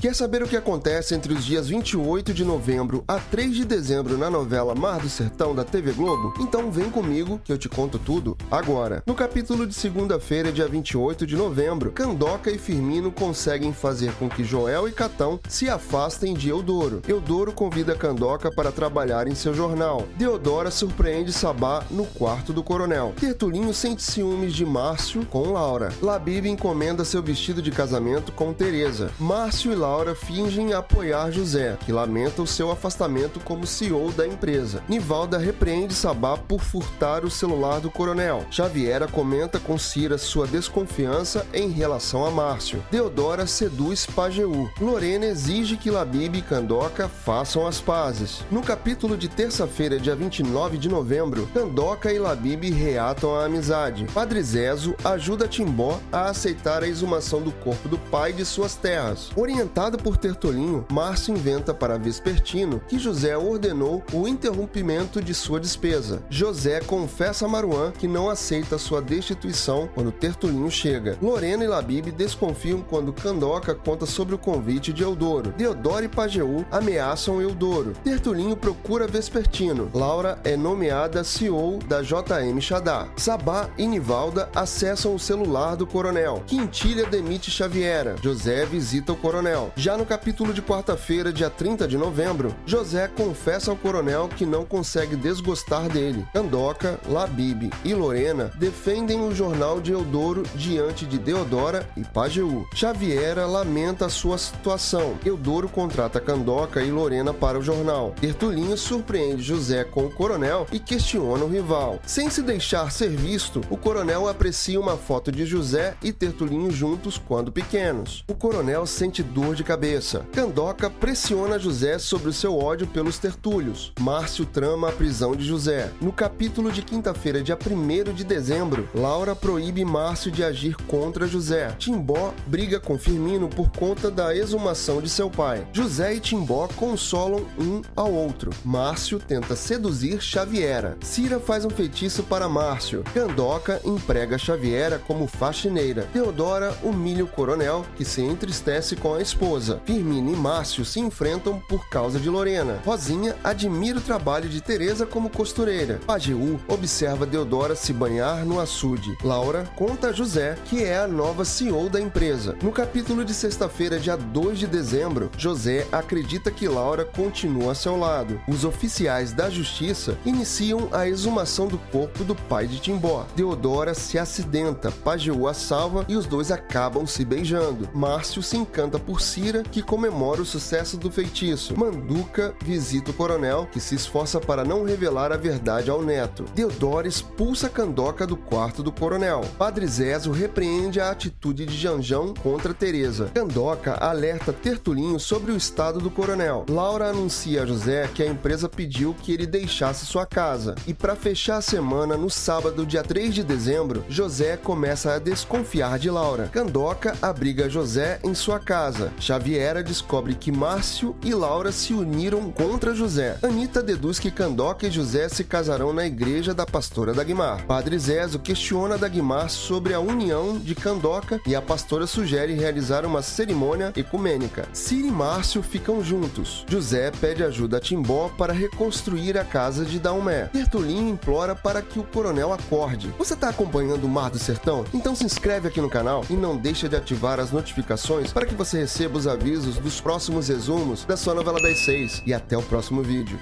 Quer saber o que acontece entre os dias 28 de novembro a 3 de dezembro na novela Mar do Sertão da TV Globo? Então vem comigo que eu te conto tudo agora. No capítulo de segunda-feira, dia 28 de novembro, Candoca e Firmino conseguem fazer com que Joel e Catão se afastem de Eudoro. Eudoro convida Candoca para trabalhar em seu jornal. Deodora surpreende Sabá no quarto do coronel. Tertulinho sente ciúmes de Márcio com Laura. Labib encomenda seu vestido de casamento com Teresa. Márcio e Laura fingem apoiar José, que lamenta o seu afastamento como CEO da empresa. Nivalda repreende Sabá por furtar o celular do coronel. Xaviera comenta com Cira sua desconfiança em relação a Márcio. Deodora seduz Pajeú. Lorena exige que Labib e Candoca façam as pazes. No capítulo de terça-feira, dia 29 de novembro, Candoca e Labib reatam a amizade. Padre Zezo ajuda Timbó a aceitar a exumação do corpo do pai de suas terras. Orientado por Tertolinho, Márcio inventa para Vespertino que José ordenou o interrompimento de sua despesa. José confessa a Maruã que não aceita sua destituição quando Tertulinho chega. Lorena e Labib desconfiam quando Candoca conta sobre o convite de Eudoro. Deodoro e Pajeú ameaçam Eudoro. Tertulinho procura Vespertino. Laura é nomeada CEO da JM Xadá. Sabá e Nivalda acessam o celular do coronel. Quintilha demite Xaviera. José visita o coronel. Já no capítulo de quarta-feira, dia 30 de novembro, José confessa ao coronel que não consegue desgostar dele. Candoca, Labib e Lorena defendem o jornal de Eudoro diante de Deodora e Pajeú. Xaviera lamenta sua situação. Eudoro contrata Candoca e Lorena para o jornal. Tertulinho surpreende José com o coronel e questiona o rival. Sem se deixar ser visto, o coronel aprecia uma foto de José e Tertulinho juntos quando pequenos. O coronel sente dor de cabeça. Candoca pressiona José sobre o seu ódio pelos tertúlios. Márcio trama a prisão de José. No capítulo de quinta-feira, dia 1 de dezembro, Laura proíbe Márcio de agir contra José. Timbó briga com Firmino por conta da exumação de seu pai. José e Timbó consolam um ao outro. Márcio tenta seduzir Xaviera. Cira faz um feitiço para Márcio. Candoca emprega Xaviera como faxineira. Teodora humilha o coronel, que se entristece com a esposa. Firmino e Márcio se enfrentam por causa de Lorena. Rosinha admira o trabalho de Teresa como costureira. Pajeú observa Deodora se banhar no açude. Laura conta a José que é a nova CEO da empresa. No capítulo de sexta-feira, dia 2 de dezembro, José acredita que Laura continua a seu lado. Os oficiais da justiça iniciam a exumação do corpo do pai de Timbó. Deodora se acidenta, Pajeú a salva e os dois acabam se beijando. Márcio se encanta por Cira, que comemora o sucesso do feitiço. Manduca visita o coronel, que se esforça para não revelar a verdade ao neto. Deodora expulsa Candoca do quarto do coronel. Padre Zezo repreende a atitude de Janjão contra Teresa. Candoca alerta Tertulinho sobre o estado do coronel. Laura anuncia a José que a empresa pediu que ele deixasse sua casa. E para fechar a semana, no sábado, dia 3 de dezembro, José começa a desconfiar de Laura. Candoca abriga José em sua casa. Xaviera descobre que Márcio e Laura se uniram contra José. Anita deduz que Candoca e José se casarão na igreja da pastora Dagmar. Padre Zezo questiona Dagmar sobre a união de Candoca e a pastora sugere realizar uma cerimônia ecumênica. Cira e Márcio ficam juntos. José pede ajuda a Timbó para reconstruir a casa de Daumé. Tertulinho implora para que o coronel acorde. Você está acompanhando o Mar do Sertão? Então se inscreve aqui no canal e não deixa de ativar as notificações para que você receba os avisos dos próximos resumos da sua novela das seis. E até o próximo vídeo.